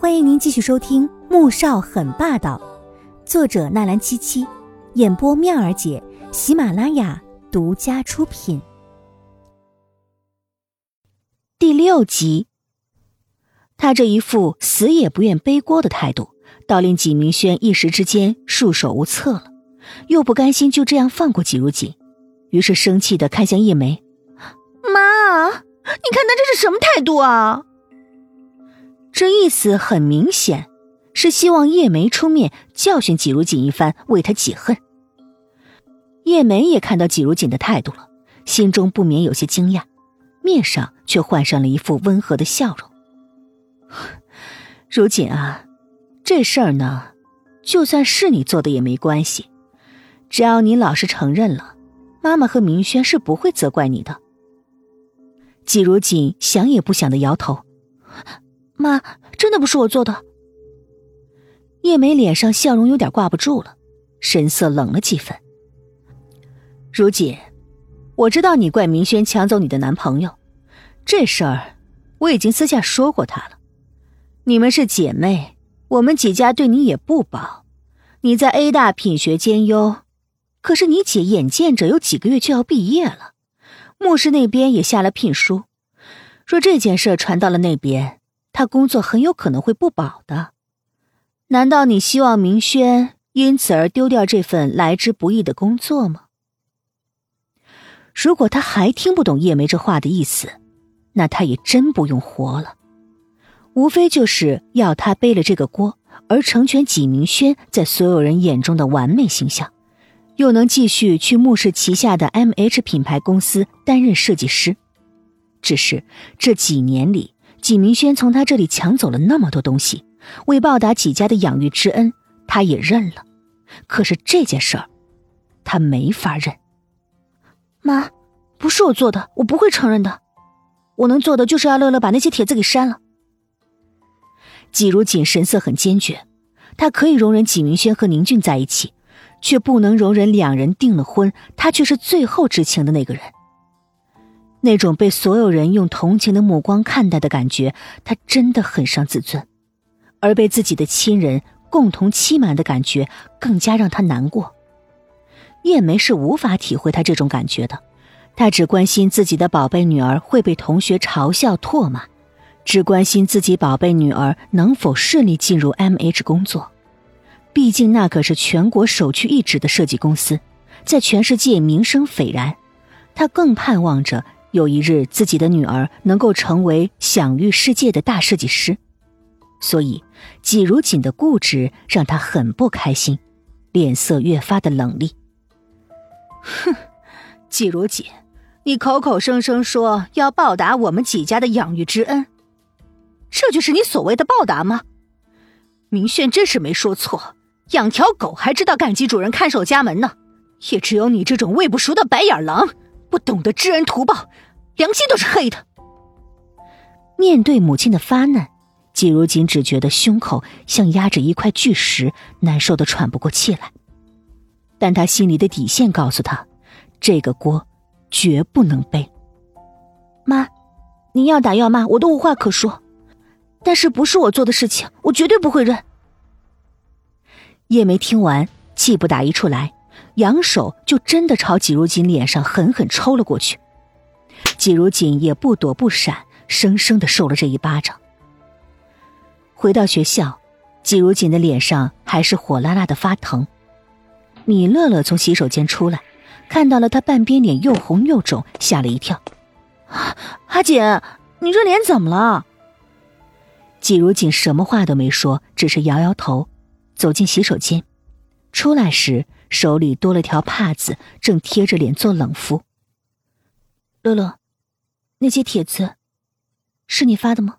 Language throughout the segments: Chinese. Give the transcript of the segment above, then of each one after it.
欢迎您继续收听《穆少很霸道》，作者纳兰七七，演播妙儿姐，喜马拉雅独家出品。第六集，他这一副死也不愿背锅的态度，倒令纪明轩一时之间束手无策了，又不甘心就这样放过纪如锦，于是生气的看向叶梅：“妈，你看他这是什么态度啊？”这意思很明显，是希望叶梅出面教训季如锦一番，为他解恨。叶梅也看到季如锦的态度了，心中不免有些惊讶，面上却换上了一副温和的笑容。如锦啊，这事儿呢，就算是你做的也没关系，只要你老实承认了，妈妈和明轩是不会责怪你的。季如锦想也不想的摇头。妈，真的不是我做的。叶梅脸上笑容有点挂不住了，神色冷了几分。如锦，我知道你怪明轩抢走你的男朋友，这事儿我已经私下说过他了。你们是姐妹，我们几家对你也不薄。你在 A 大品学兼优，可是你姐眼见着有几个月就要毕业了，牧师那边也下了聘书，若这件事传到了那边。他工作很有可能会不保的，难道你希望明轩因此而丢掉这份来之不易的工作吗？如果他还听不懂叶梅这话的意思，那他也真不用活了。无非就是要他背了这个锅，而成全纪明轩在所有人眼中的完美形象，又能继续去慕氏旗下的 M H 品牌公司担任设计师。只是这几年里。纪明轩从他这里抢走了那么多东西，为报答纪家的养育之恩，他也认了。可是这件事儿，他没法认。妈，不是我做的，我不会承认的。我能做的就是要乐乐把那些帖子给删了。季如锦神色很坚决，他可以容忍纪明轩和宁俊在一起，却不能容忍两人订了婚，他却是最后知情的那个人。那种被所有人用同情的目光看待的感觉，他真的很伤自尊；而被自己的亲人共同欺瞒的感觉，更加让他难过。叶梅是无法体会他这种感觉的，她只关心自己的宝贝女儿会被同学嘲笑唾骂，只关心自己宝贝女儿能否顺利进入 M H 工作。毕竟那可是全国首屈一指的设计公司，在全世界名声斐然。他更盼望着。有一日，自己的女儿能够成为享誉世界的大设计师，所以季如锦的固执让他很不开心，脸色越发的冷厉。哼，季如锦，你口口声声说要报答我们季家的养育之恩，这就是你所谓的报答吗？明轩真是没说错，养条狗还知道感激主人看守家门呢，也只有你这种喂不熟的白眼狼。不懂得知恩图报，良心都是黑的。面对母亲的发难，季如锦只觉得胸口像压着一块巨石，难受的喘不过气来。但他心里的底线告诉他，这个锅绝不能背。妈，您要打要骂，我都无话可说。但是不是我做的事情，我绝对不会认。叶梅听完，气不打一处来。扬手就真的朝季如锦脸上狠狠抽了过去，季如锦也不躲不闪，生生的受了这一巴掌。回到学校，季如锦的脸上还是火辣辣的发疼。米乐乐从洗手间出来，看到了他半边脸又红又肿，吓了一跳：“阿锦，你这脸怎么了？”季如锦什么话都没说，只是摇摇头，走进洗手间，出来时。手里多了条帕子，正贴着脸做冷敷。乐乐，那些帖子是你发的吗？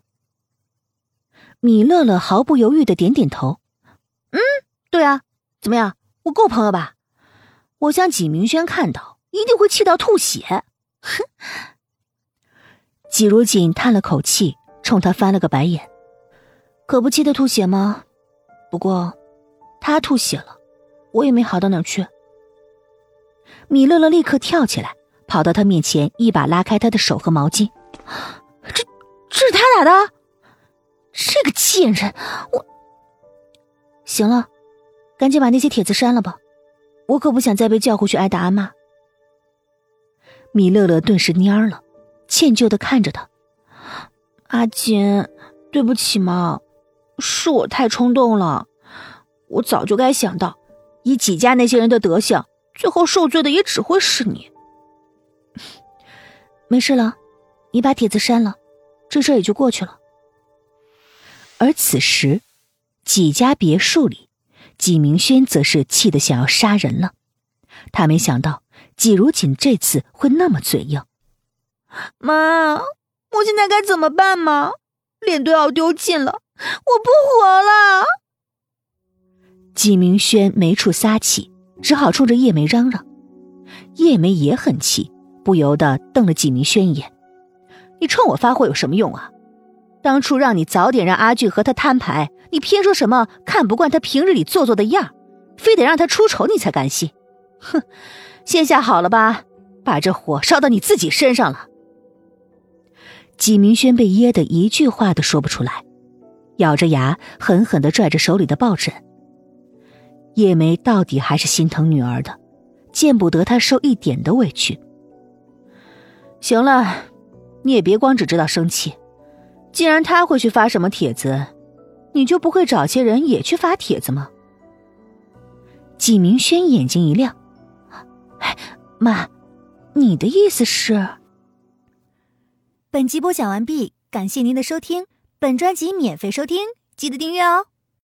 米乐乐毫不犹豫的点点头。嗯，对啊，怎么样，我够朋友吧？我想纪明轩看到一定会气到吐血。哼！纪如锦叹了口气，冲他翻了个白眼。可不气得吐血吗？不过，他吐血了。我也没好到哪去。米乐乐立刻跳起来，跑到他面前，一把拉开他的手和毛巾。这，这是他打的？这个贱人，我行了，赶紧把那些帖子删了吧，我可不想再被叫回去挨打挨骂。米乐乐顿时蔫了，歉疚的看着他：“阿锦，对不起嘛，是我太冲动了，我早就该想到，以纪家那些人的德行，最后受罪的也只会是你。没事了，你把帖子删了，这事也就过去了。”而此时，纪家别墅里，纪明轩则是气得想要杀人了，他没想到。纪如锦这次会那么嘴硬，妈，我现在该怎么办嘛？脸都要丢尽了，我不活了！季明轩没处撒气，只好冲着叶梅嚷嚷。叶梅也很气，不由得瞪了季明轩一眼：“你冲我发火有什么用啊？当初让你早点让阿俊和他摊牌，你偏说什么看不惯他平日里做作的样非得让他出丑你才甘心？哼！”现下好了吧，把这火烧到你自己身上了。纪明轩被噎得一句话都说不出来，咬着牙狠狠的拽着手里的抱枕。叶梅到底还是心疼女儿的，见不得她受一点的委屈。行了，你也别光只知道生气，既然他会去发什么帖子，你就不会找些人也去发帖子吗？纪明轩眼睛一亮。妈，你的意思是？本集播讲完毕，感谢您的收听。本专辑免费收听，记得订阅哦。